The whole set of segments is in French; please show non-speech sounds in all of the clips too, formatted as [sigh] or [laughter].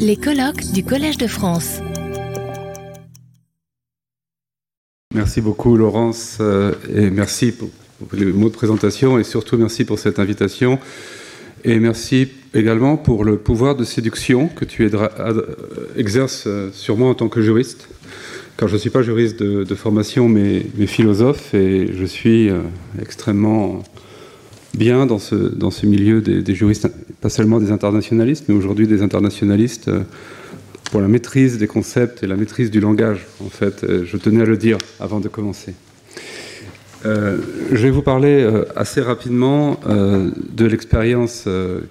Les colloques du Collège de France. Merci beaucoup Laurence euh, et merci pour, les mots de présentation et surtout merci pour cette invitation et merci également pour le pouvoir de séduction que tu exerces euh, sur moi en tant que juriste car je ne suis pas juriste de, formation mais, philosophe et je suis euh, extrêmement bien dans ce milieu des, juristes, pas seulement des internationalistes, mais aujourd'hui des internationalistes euh, pour la maîtrise des concepts et la maîtrise du langage. En fait, euh, je tenais à le dire avant de commencer. Euh, je vais vous parler assez rapidement de l'expérience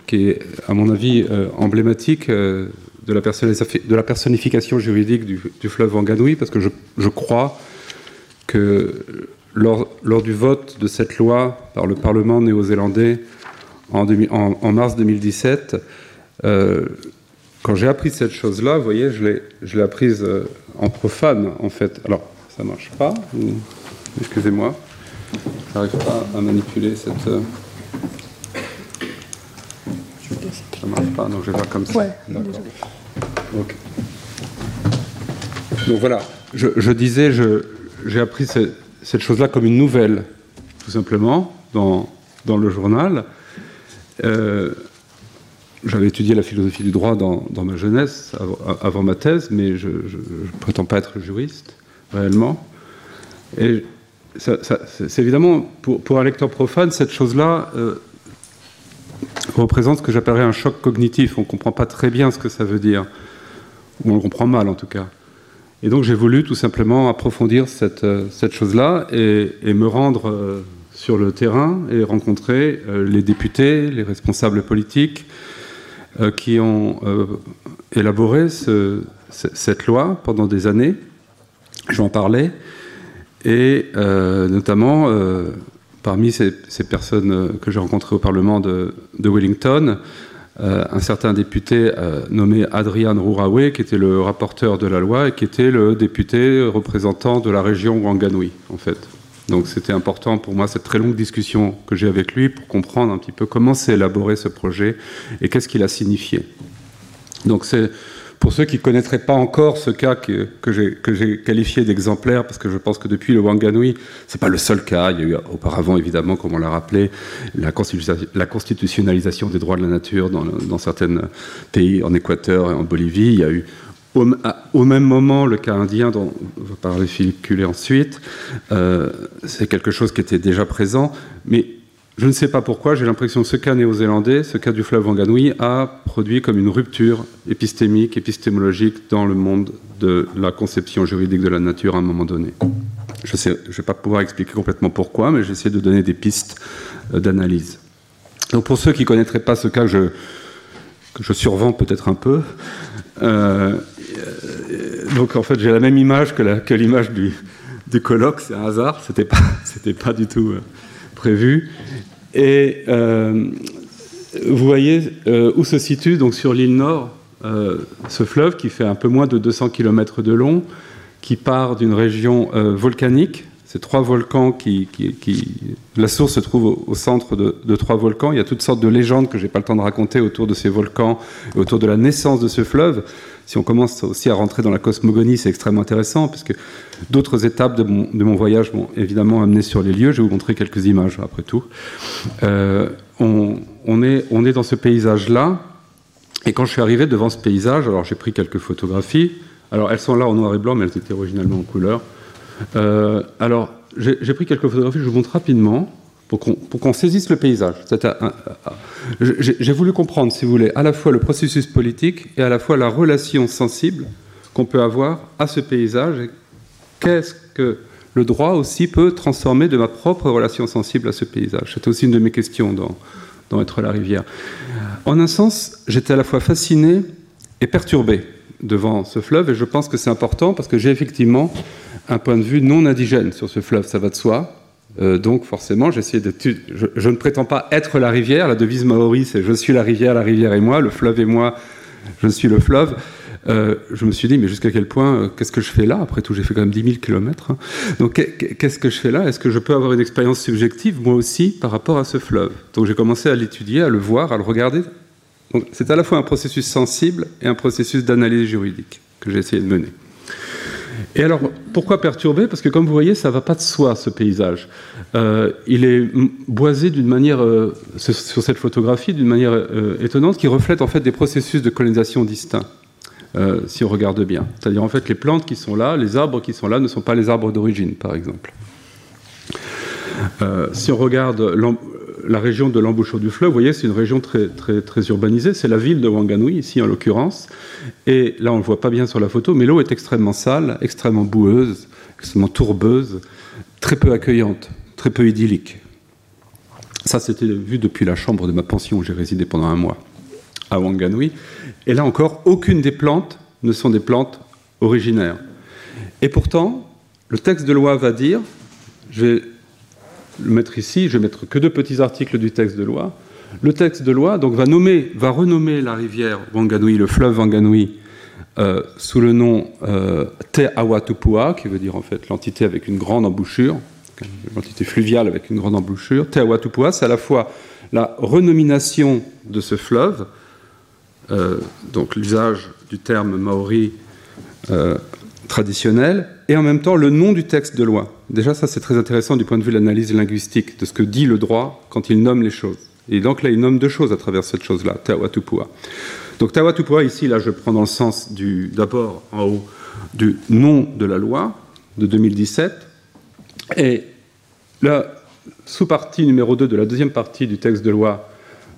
qui est, à mon avis, emblématique de la, personnification juridique du, fleuve Wanganui, parce que je crois que lors, du vote de cette loi par le Parlement néo-zélandais en, mars 2017, euh, quand j'ai appris cette chose-là, vous voyez, je l'ai apprise euh, en profane, en fait. Alors, ça ne marche pas. Excusez-moi. Je n'arrive pas à manipuler cette. Euh, ça ne marche pas, donc je vais faire comme ça. D'accord. Donc voilà, je, je disais, j'ai appris cette cette chose-là comme une nouvelle, tout simplement, dans, dans le journal. Euh, j'avais étudié la philosophie du droit dans, ma jeunesse, avant, ma thèse, mais je ne prétends pas être juriste, réellement. Et c'est évidemment, pour, un lecteur profane, cette chose-là euh, représente ce que j'appellerais un choc cognitif. On ne comprend pas très bien ce que ça veut dire, ou on le comprend mal en tout cas. Et donc j'ai voulu tout simplement approfondir cette, euh, chose-là et, me rendre sur le terrain et rencontrer euh, les députés, les responsables politiques qui ont élaboré cette loi pendant des années. Je vais en parler. Et notamment, parmi ces, personnes que j'ai rencontrées au Parlement de, Wellington, euh, un certain député euh, nommé Adrian Rourawe, qui était le rapporteur de la loi et qui était le député représentant de la région Wanganui, en fait. Donc c'était important pour moi cette très longue discussion que j'ai avec lui pour comprendre un petit peu comment s'est élaboré ce projet et qu'est-ce qu'il a signifié. Donc c'est pour ceux qui ne connaîtraient pas encore ce cas que, que j'ai qualifié d'exemplaire, parce que je pense que depuis le Wanganui, ce n'est pas le seul cas. Il y a eu auparavant, évidemment, comme on l'a rappelé, la, constitutionnalisation des droits de la nature dans, certains pays, en Équateur et en Bolivie. Il y a eu au, même moment, le cas indien, dont va parler Philippe ensuite, euh, c'est quelque chose qui était déjà présent, mais je ne sais pas pourquoi, j'ai l'impression que ce cas néo-zélandais, ce cas du fleuve Wanganui, a produit comme une rupture épistémique, épistémologique dans le monde de la conception juridique de la nature à un moment donné. Je ne vais pas pouvoir expliquer complètement pourquoi, mais j'essaie de donner des pistes euh, d'analyse. Donc pour ceux qui ne connaîtraient pas ce cas, je, que je survends peut-être un peu, euh, donc en fait j'ai la même image que l'image du, colloque, c'est un hasard, c'était pas, [laughs] pas du tout prévu. Et euh, vous voyez euh, où se situe, donc sur l'île Nord, euh, ce fleuve qui fait un peu moins de 200 km de long, qui part d'une région volcanique. C'est trois volcans qui, La source se trouve au, centre de, trois volcans. Il y a toutes sortes de légendes que je n'ai pas le temps de raconter autour de ces volcans autour de la naissance de ce fleuve si on commence aussi à rentrer dans la cosmogonie, c'est extrêmement intéressant, parce que d'autres étapes de mon, voyage m'ont évidemment amené sur les lieux. Je vais vous montrer quelques images, après tout. Euh, on, est, on est dans ce paysage-là, et quand je suis arrivé devant ce paysage, alors j'ai pris quelques photographies. Alors elles sont là en noir et blanc, mais elles étaient originalement en couleur. Euh, alors j'ai pris quelques photographies, je vous montre rapidement pour qu'on saisisse le paysage. J'ai voulu comprendre, si vous voulez, à la fois le processus politique et à la fois la relation sensible qu'on peut avoir à ce paysage qu'est-ce que le droit aussi peut transformer de ma propre relation sensible à ce paysage. C'était aussi une de mes questions dans, dans Être la rivière. En un sens, j'étais à la fois fasciné et perturbé devant ce fleuve et je pense que c'est important parce que j'ai effectivement un point de vue non indigène sur ce fleuve, ça va de soi, euh, donc forcément, j'essaie de. Je, ne prétends pas être la rivière. La devise maori, c'est je suis la rivière, la rivière est moi, le fleuve est moi, je suis le fleuve. Euh, je me suis dit, mais jusqu'à quel point, euh, qu'est-ce que je fais là? Après tout, j'ai fait quand même 10 000 kilomètres. Hein. Donc, qu'est-ce que je fais là? Est-ce que je peux avoir une expérience subjective, moi aussi, par rapport à ce fleuve? Donc, j'ai commencé à l'étudier, à le voir, à le regarder c'est à la fois un processus sensible et un processus d'analyse juridique que j'ai essayé de mener. Et alors, pourquoi perturber? Parce que comme vous voyez, ça ne va pas de soi, ce paysage. Euh, il est boisé d'une manière, euh, sur cette photographie, d'une manière euh, étonnante, qui reflète en fait des processus de colonisation distincts, si on regarde bien. C'est-à-dire, en fait, les plantes qui sont là, les arbres qui sont là, ne sont pas les arbres d'origine, par exemple. si on regarde la région de l'embouchure du fleuve, vous voyez, c'est une région très, très, très urbanisée. C'est la ville de Wanganui, ici en l'occurrence. Et là, on ne le voit pas bien sur la photo, mais l'eau est extrêmement sale, extrêmement boueuse, extrêmement tourbeuse, très peu accueillante, très peu idyllique. Ça, c'était vu depuis la chambre de ma pension où j'ai résidé pendant un mois à Wanganui. Et là encore, aucune des plantes ne sont des plantes originaires. Et pourtant, le texte de loi va dire, je vais le mettre ici, je vais mettre que deux petits articles du texte de loi. Le texte de loi donc, va, nommer, va renommer la rivière Wanganui, le fleuve Wanganui, euh, sous le nom euh, Te Awatupua, qui veut dire en fait l'entité avec une grande embouchure, l'entité fluviale avec une grande embouchure. Te Awatupua, c'est à la fois la renomination de ce fleuve, euh, donc l'usage du terme maori euh, traditionnel, et en même temps le nom du texte de loi. Déjà, ça c'est très intéressant du point de vue de l'analyse linguistique, de ce que dit le droit quand il nomme les choses. Et donc là, il nomme deux choses à travers cette chose-là, Tawatupua. Donc Tawatupua, ici, là, je prends dans le sens d'abord en haut, du nom de la loi de 2017, et la sous-partie numéro 2 de la deuxième partie du texte de loi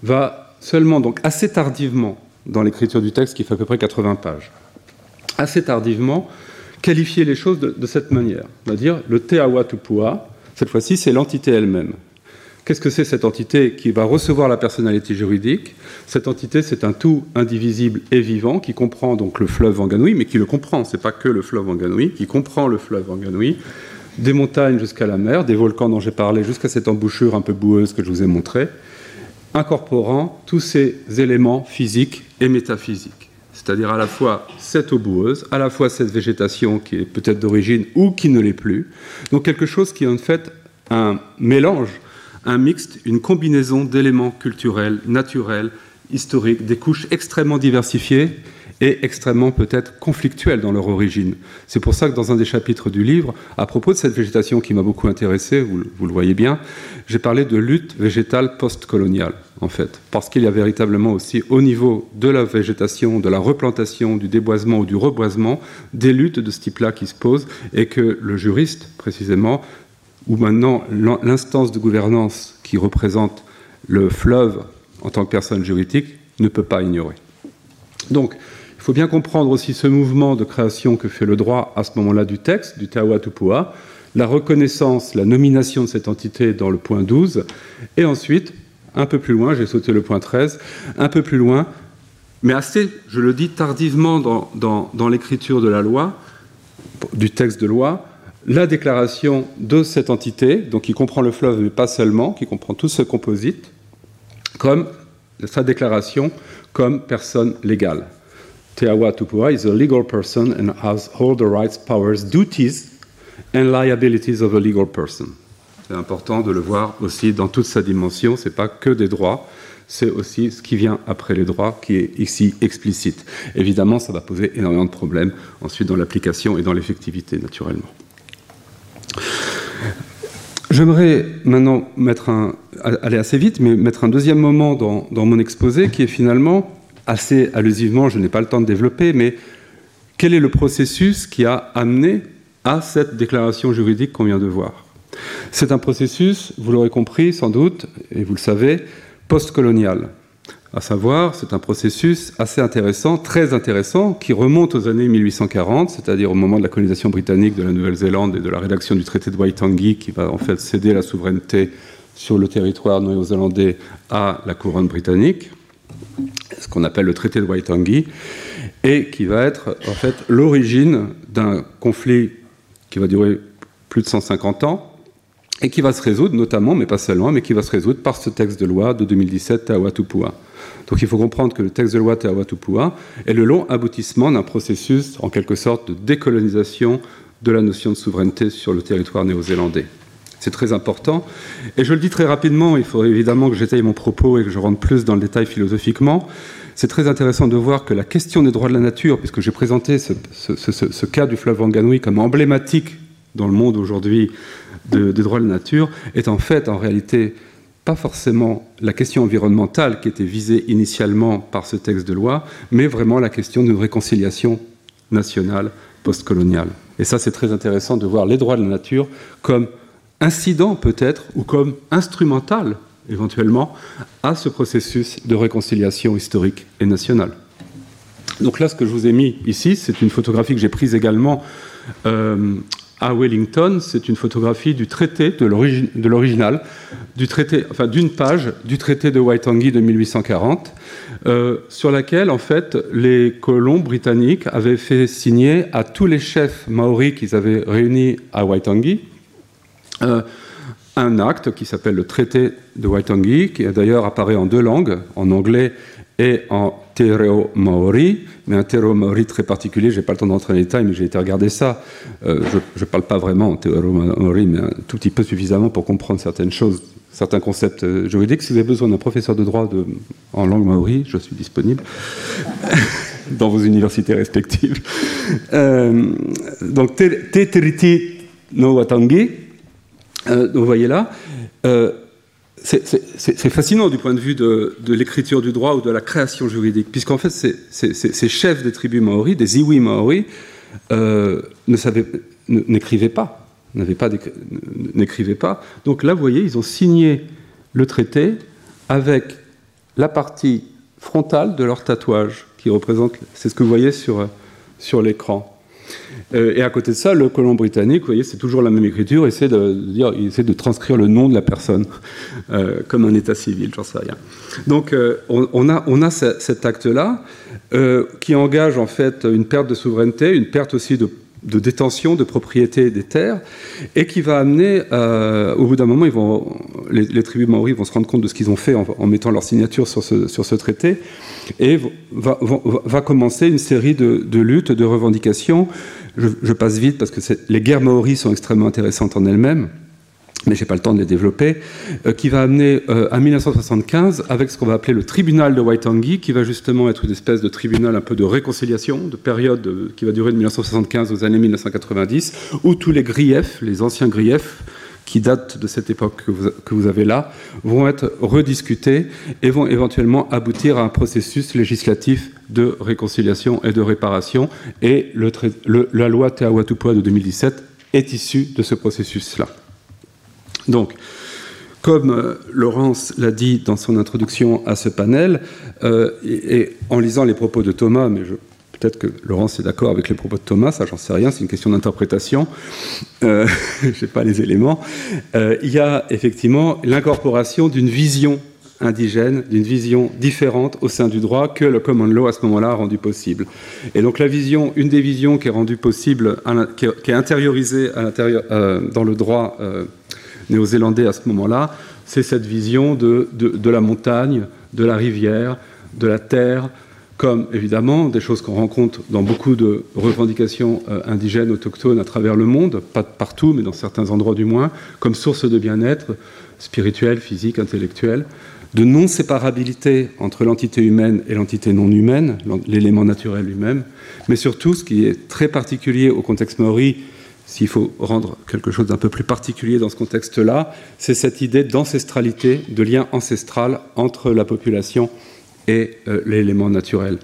va seulement, donc assez tardivement, dans l'écriture du texte qui fait à peu près 80 pages, assez tardivement, qualifier les choses de, cette manière. On va dire le Te cette fois-ci, c'est l'entité elle-même. Qu'est-ce que c'est cette entité qui va recevoir la personnalité juridique? Cette entité, c'est un tout indivisible et vivant qui comprend donc le fleuve Wanganui, mais qui le comprend, c'est pas que le fleuve Wanganui, qui comprend le fleuve Wanganui, des montagnes jusqu'à la mer, des volcans dont j'ai parlé jusqu'à cette embouchure un peu boueuse que je vous ai montrée, incorporant tous ces éléments physiques et métaphysiques c'est-à-dire à la fois cette eau boueuse, à la fois cette végétation qui est peut-être d'origine ou qui ne l'est plus. Donc quelque chose qui est en fait un mélange, un mixte, une combinaison d'éléments culturels, naturels, historiques, des couches extrêmement diversifiées et extrêmement peut-être conflictuelles dans leur origine. C'est pour ça que dans un des chapitres du livre, à propos de cette végétation qui m'a beaucoup intéressé, vous, le voyez bien, j'ai parlé de lutte végétale post-coloniale, en fait, parce qu'il y a véritablement aussi au niveau de la végétation, de la replantation, du déboisement ou du reboisement, des luttes de ce type-là qui se posent et que le juriste, précisément, ou maintenant l'instance de gouvernance qui représente le fleuve en tant que personne juridique, ne peut pas ignorer. Donc, il faut bien comprendre aussi ce mouvement de création que fait le droit à ce moment-là du texte, du Tupua, la reconnaissance, la nomination de cette entité dans le point 12, et ensuite, un peu plus loin, j'ai sauté le point 13, un peu plus loin, mais assez, je le dis, tardivement dans, l'écriture de la loi, du texte de loi, la déclaration de cette entité, donc qui comprend le fleuve, mais pas seulement, qui comprend tout ce composite, comme sa déclaration comme personne légale. Teawa Tupua is a legal person and has all the rights, powers, duties and liabilities of a legal person. C'est important de le voir aussi dans toute sa dimension. C'est pas que des droits, c'est aussi ce qui vient après les droits qui est ici explicite. Évidemment, ça va poser énormément de problèmes ensuite dans l'application et dans l'effectivité, naturellement. J'aimerais maintenant mettre un, aller assez vite, mais mettre un deuxième moment dans, dans mon exposé qui est finalement assez allusivement, je n'ai pas le temps de développer, mais quel est le processus qui a amené à cette déclaration juridique qu'on vient de voir? C'est un processus, vous l'aurez compris sans doute, et vous le savez, postcolonial. À savoir, c'est un processus assez intéressant, très intéressant, qui remonte aux années 1840, c'est-à-dire au moment de la colonisation britannique de la Nouvelle-Zélande et de la rédaction du traité de Waitangi, qui va en fait céder la souveraineté sur le territoire néo-zélandais à la couronne britannique ce qu'on appelle le traité de Waitangi, et qui va être en fait l'origine d'un conflit qui va durer plus de 150 ans, et qui va se résoudre notamment, mais pas seulement, mais qui va se résoudre par ce texte de loi de 2017, Tupua. Donc il faut comprendre que le texte de loi Tupua est le long aboutissement d'un processus, en quelque sorte, de décolonisation de la notion de souveraineté sur le territoire néo-zélandais. C'est très important. Et je le dis très rapidement, il faudrait évidemment que j'étaye mon propos et que je rentre plus dans le détail philosophiquement. C'est très intéressant de voir que la question des droits de la nature, puisque j'ai présenté ce, cas du fleuve Wanganui comme emblématique dans le monde aujourd'hui des droits de la nature, est en fait en réalité pas forcément la question environnementale qui était visée initialement par ce texte de loi, mais vraiment la question d'une réconciliation nationale postcoloniale. Et ça, c'est très intéressant de voir les droits de la nature comme incident peut-être, ou comme instrumental éventuellement, à ce processus de réconciliation historique et nationale. Donc là, ce que je vous ai mis ici, c'est une photographie que j'ai prise également euh, à Wellington. C'est une photographie du traité, de l'original, d'une page du traité de Waitangi de 1840, euh, sur laquelle, en fait, les colons britanniques avaient fait signer à tous les chefs maoris qu'ils avaient réunis à Waitangi, euh, un acte qui s'appelle le traité de Waitangi, qui d'ailleurs apparaît en deux langues, en anglais en Tereo Maori, mais un Tereo Maori très particulier, je n'ai pas le temps d'entrer dans les détails, mais j'ai été regarder ça. Euh, je ne parle pas vraiment en Tereo Maori, mais un tout petit peu suffisamment pour comprendre certaines choses, certains concepts euh, juridiques. Si vous avez besoin d'un professeur de droit en langue maori, je suis disponible dans vos universités respectives. Euh, donc, Te Teriti no Watangi, euh, vous voyez là, euh, c'est fascinant du point de vue de, l'écriture du droit ou de la création juridique, puisqu'en fait, ces chefs des tribus maoris, des iwi maoris, euh, n'écrivaient pas, n'écrivaient pas. Donc là, vous voyez, ils ont signé le traité avec la partie frontale de leur tatouage, qui représente, c'est ce que vous voyez sur, sur l'écran. Euh, et à côté de ça, le colon britannique, vous voyez, c'est toujours la même écriture, essaie de, transcrire le nom de la personne, euh, comme un état civil, j'en sais rien. Donc euh, on a cet acte-là qui engage en fait une perte de souveraineté, une perte aussi de de détention de propriété des terres et qui va amener, euh, au bout d'un moment, les, tribus maoris vont se rendre compte de ce qu'ils ont fait en, mettant leur signature sur ce, traité et va, commencer une série de, de luttes, de revendications. Je, je, passe vite parce que les guerres maoris sont extrêmement intéressantes en elles-mêmes mais je n'ai pas le temps de les développer, euh, qui va amener euh, à 1975 avec ce qu'on va appeler le tribunal de Waitangi, qui va justement être une espèce de tribunal un peu de réconciliation, de période euh, qui va durer de 1975 aux années 1990, où tous les griefs, les anciens griefs, qui datent de cette époque que vous, avez là, vont être rediscutés et vont éventuellement aboutir à un processus législatif de réconciliation et de réparation. Et la loi Te Awatupua de 2017 est issue de ce processus-là. Donc, comme euh, Laurence l'a dit dans son introduction à ce panel, euh, et, en lisant les propos de Thomas, mais peut-être que Laurence est d'accord avec les propos de Thomas, ça j'en sais rien, c'est une question d'interprétation, euh, [laughs] je n'ai pas les éléments, il y a effectivement l'incorporation d'une vision indigène, d'une vision différente au sein du droit que le common law à ce moment-là a rendu possible. Et donc la vision, une des visions qui est rendue possible, qui est, intériorisée à l'intérieur, dans le droit néo-zélandais à ce moment-là, c'est cette vision de, de, la montagne, de la rivière, de la terre, comme évidemment des choses qu'on rencontre dans beaucoup de revendications euh, indigènes, autochtones à travers le monde, pas partout, mais dans certains endroits du moins, comme source de bien-être spirituel, physique, intellectuel, de non-séparabilité entre l'entité humaine et l'entité non humaine, l'élément naturel lui-même, mais surtout, ce qui est très particulier au contexte maori, s'il faut rendre quelque chose d'un peu plus particulier dans ce contexte-là, c'est cette idée d'ancestralité, de lien ancestral entre la population et euh, l'élément naturel.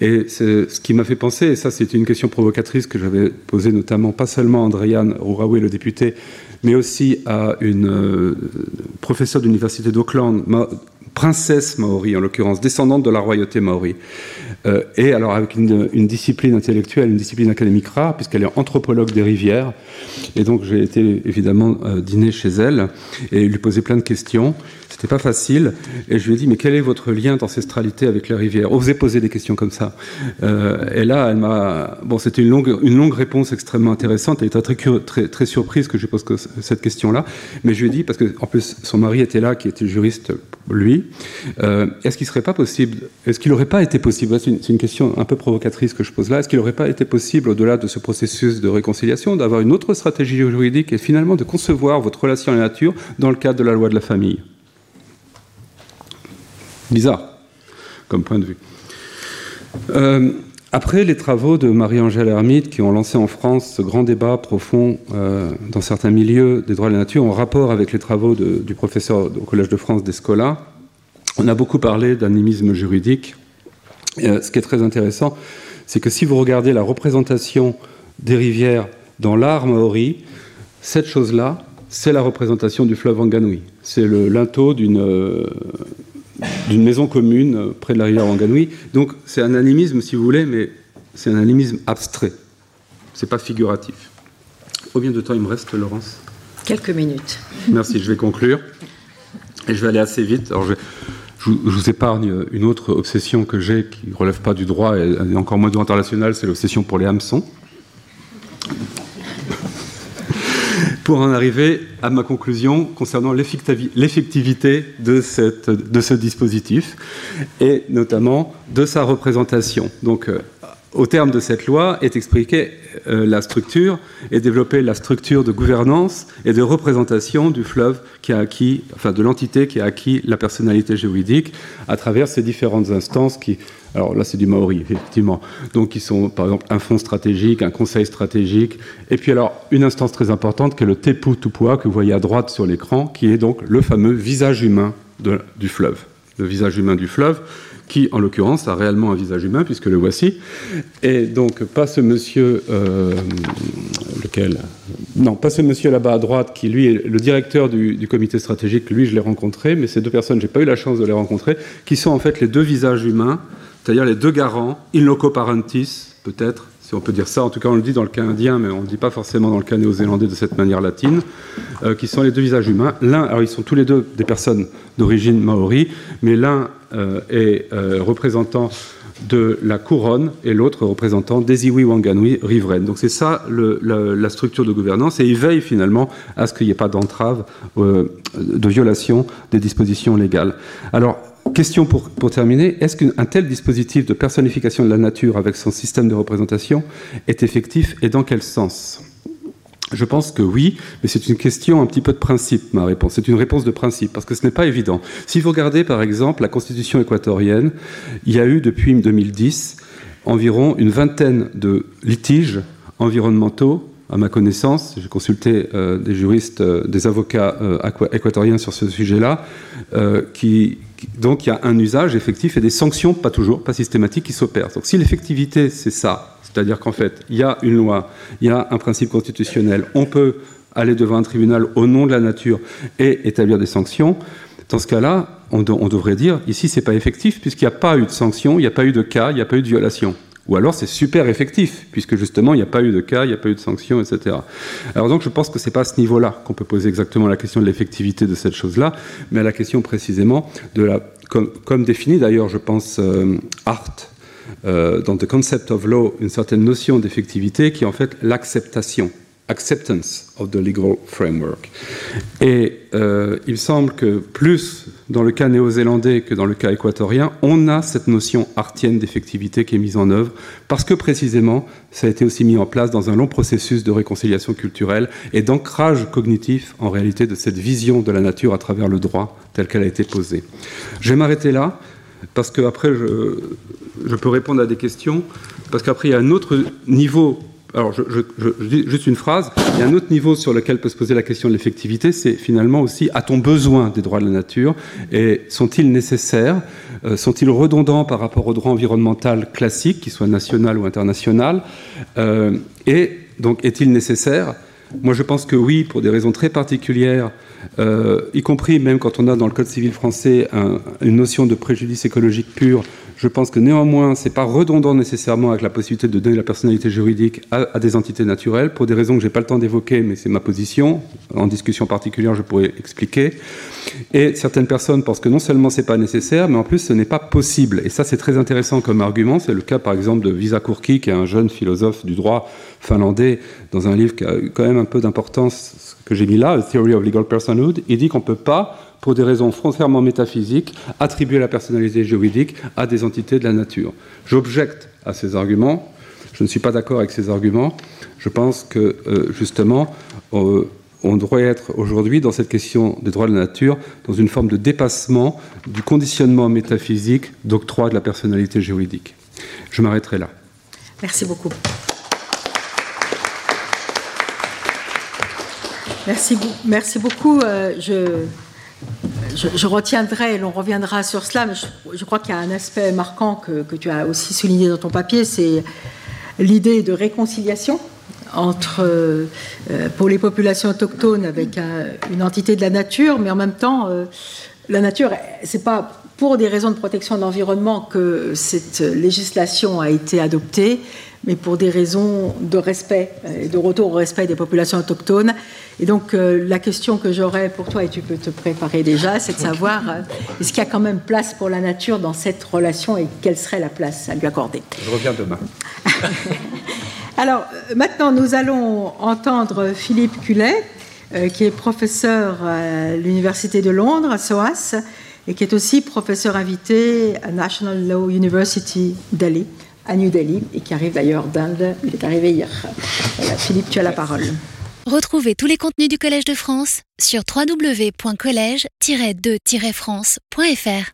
Et ce qui m'a fait penser, et ça c'est une question provocatrice que j'avais posée notamment pas seulement à Andréane Rouraoui, le député, mais aussi à une euh, professeure d'université d'Auckland, princesse maori en l'occurrence, descendante de la royauté maori. Euh, et alors avec une, discipline intellectuelle, une discipline académique rare, puisqu'elle est anthropologue des rivières. Et donc j'ai été évidemment euh, dîner chez elle et lui poser plein de questions. C'était pas facile. Et je lui ai dit, mais quel est votre lien d'ancestralité avec les rivières Osez poser des questions comme ça. Euh, et là, elle m'a. Bon, c'était une longue, une longue réponse extrêmement intéressante. Elle était très, très, très surprise que je pose cette question-là. Mais je lui ai dit, parce que en plus, son mari était là, qui était juriste, lui. Euh, est-ce qu'il serait pas possible, est-ce qu'il n'aurait pas été possible, c'est une, question un peu provocatrice que je pose là, est-ce qu'il n'aurait pas été possible, au-delà de ce processus de réconciliation, d'avoir une autre stratégie juridique et finalement de concevoir votre relation à la nature dans le cadre de la loi de la famille? Bizarre, comme point de vue. Euh, après les travaux de Marie-Angèle Hermite, qui ont lancé en France ce grand débat profond euh, dans certains milieux des droits de la nature, en rapport avec les travaux du professeur au Collège de France d'Escola, on a beaucoup parlé d'animisme juridique. Euh, ce qui est très intéressant, c'est que si vous regardez la représentation des rivières dans l'art maori, cette chose-là, c'est la représentation du fleuve Wanganui. C'est le linteau d'une d'une maison commune euh, près de la rivière Wanganui. Donc c'est un animisme, si vous voulez, mais c'est un animisme abstrait. C'est pas figuratif. Combien de temps il me reste, Laurence Quelques minutes. Merci, je vais conclure. Et je vais aller assez vite. Alors je, vous épargne une autre obsession que j'ai qui ne relève pas du droit et encore moins du droit international, c'est l'obsession pour les hameçons pour en arriver à ma conclusion concernant l'effectivité de, ce dispositif et notamment de sa représentation. Euh, au terme de cette loi est expliquée euh, la structure et développée la structure de gouvernance et de représentation du fleuve qui a acquis, enfin de l'entité qui a acquis la personnalité juridique à travers ces différentes instances qui alors là, c'est du maori, effectivement. Donc, ils sont, par exemple, un fonds stratégique, un conseil stratégique, et puis alors, une instance très importante qui est le Tepu Tupua, que vous voyez à droite sur l'écran, qui est donc le fameux visage humain du fleuve. Le visage humain du fleuve, qui, en l'occurrence, a réellement un visage humain, puisque le voici. Et donc, pas ce monsieur, euh, lequel Non, pas ce monsieur là-bas à droite, qui, lui, est le directeur du, du comité stratégique. Lui, je l'ai rencontré, mais ces deux personnes, j'ai pas eu la chance de les rencontrer, qui sont en fait les deux visages humains c'est-à-dire les deux garants, in loco parentis, peut-être, si on peut dire ça, en tout cas on le dit dans le cas indien, mais on ne le dit pas forcément dans le cas néo-zélandais de cette manière latine, euh, qui sont les deux visages humains. L'un, alors ils sont tous les deux des personnes d'origine maori, mais l'un euh, est euh, représentant de la couronne et l'autre représentant des Iwi Wanganui riveraines. Donc c'est ça la structure de gouvernance et il veille finalement à ce qu'il n'y ait pas d'entrave, de violation des dispositions légales. Alors Question pour, terminer, est-ce qu'un tel dispositif de personnification de la nature avec son système de représentation est effectif et dans quel sens? Je pense que oui, mais c'est une question un petit peu de principe, ma réponse. C'est une réponse de principe, parce que ce n'est pas évident. Si vous regardez, par exemple, la Constitution équatorienne, il y a eu, depuis 2010, environ une vingtaine de litiges environnementaux à ma connaissance, j'ai consulté euh, des juristes, euh, des avocats euh, équatoriens sur ce sujet-là, qui, donc il y a un usage effectif et des sanctions, pas toujours, pas systématiques, qui s'opèrent. Donc si l'effectivité, c'est ça, c'est-à-dire qu'en fait, il y a une loi, il y a un principe constitutionnel, on peut aller devant un tribunal au nom de la nature et établir des sanctions, dans ce cas-là, on, on, devrait dire, ici, c'est pas effectif, puisqu'il n'y a pas eu de sanctions, il n'y a pas eu de cas, il n'y a pas eu de violation. Ou alors c'est super effectif, puisque justement il n'y a pas eu de cas, il n'y a pas eu de sanctions, etc. Alors donc je pense que ce n'est pas à ce niveau-là qu'on peut poser exactement la question de l'effectivité de cette chose-là, mais à la question précisément de la, comme, comme défini d'ailleurs, je pense, euh, Art, euh, dans The Concept of Law, une certaine notion d'effectivité qui est en fait l'acceptation acceptance of the legal framework. Et euh, il semble que plus dans le cas néo-zélandais que dans le cas équatorien, on a cette notion artienne d'effectivité qui est mise en œuvre, parce que précisément, ça a été aussi mis en place dans un long processus de réconciliation culturelle et d'ancrage cognitif, en réalité, de cette vision de la nature à travers le droit tel qu'elle a été posée. Je vais m'arrêter là, parce qu'après, je, je peux répondre à des questions, parce qu'après, il y a un autre niveau alors, je, dis juste une phrase. Il y a un autre niveau sur lequel peut se poser la question de l'effectivité, c'est finalement aussi a-t-on besoin des droits de la nature et sont-ils nécessaires? Euh, Sont-ils redondants par rapport au droit environnemental classique, qu'il soit national ou international euh, Et donc, est-il nécessaire? Moi, je pense que oui, pour des raisons très particulières, euh, y compris même quand on a dans le Code civil français une notion de préjudice écologique pur, je pense que néanmoins, ce n'est pas redondant nécessairement avec la possibilité de donner la personnalité juridique à, des entités naturelles, pour des raisons que je n'ai pas le temps d'évoquer, mais c'est ma position. En discussion particulière, je pourrais expliquer. Et certaines personnes pensent que non seulement ce n'est pas nécessaire, mais en plus ce n'est pas possible. Et ça, c'est très intéressant comme argument. C'est le cas, par exemple, de Visa Kurki, qui est un jeune philosophe du droit finlandais, dans un livre qui a quand même un peu d'importance, que j'ai mis là, Theory of Legal Personhood. Il dit qu'on ne peut pas pour des raisons foncièrement métaphysiques, attribuer la personnalité juridique à des entités de la nature. J'objecte à ces arguments. Je ne suis pas d'accord avec ces arguments. Je pense que, euh, justement, euh, on devrait être aujourd'hui dans cette question des droits de la nature dans une forme de dépassement du conditionnement métaphysique d'octroi de la personnalité juridique. Je m'arrêterai là. Merci beaucoup. Merci, merci beaucoup. Euh, je, retiendrai, et l'on reviendra sur cela, mais je, crois qu'il y a un aspect marquant que, tu as aussi souligné dans ton papier, c'est l'idée de réconciliation entre, euh, pour les populations autochtones avec une entité de la nature, mais en même temps, euh, la nature, c'est pas pour des raisons de protection de l'environnement que cette législation a été adoptée, mais pour des raisons de respect et de retour au respect des populations autochtones. Et donc euh, la question que j'aurais pour toi, et tu peux te préparer déjà, c'est de savoir est-ce qu'il y a quand même place pour la nature dans cette relation et quelle serait la place à lui accorder? Je reviens demain. [laughs] Alors, euh, maintenant, nous allons entendre Philippe Cullet, euh, qui est professeur à l'Université de Londres, à SOAS, et qui est aussi professeur invité à National Law University Delhi, à New Delhi, et qui arrive d'ailleurs d'Inde. Il est arrivé hier. Voilà, Philippe, tu as la parole. Retrouvez tous les contenus du Collège de France sur www.colège-2-france.fr.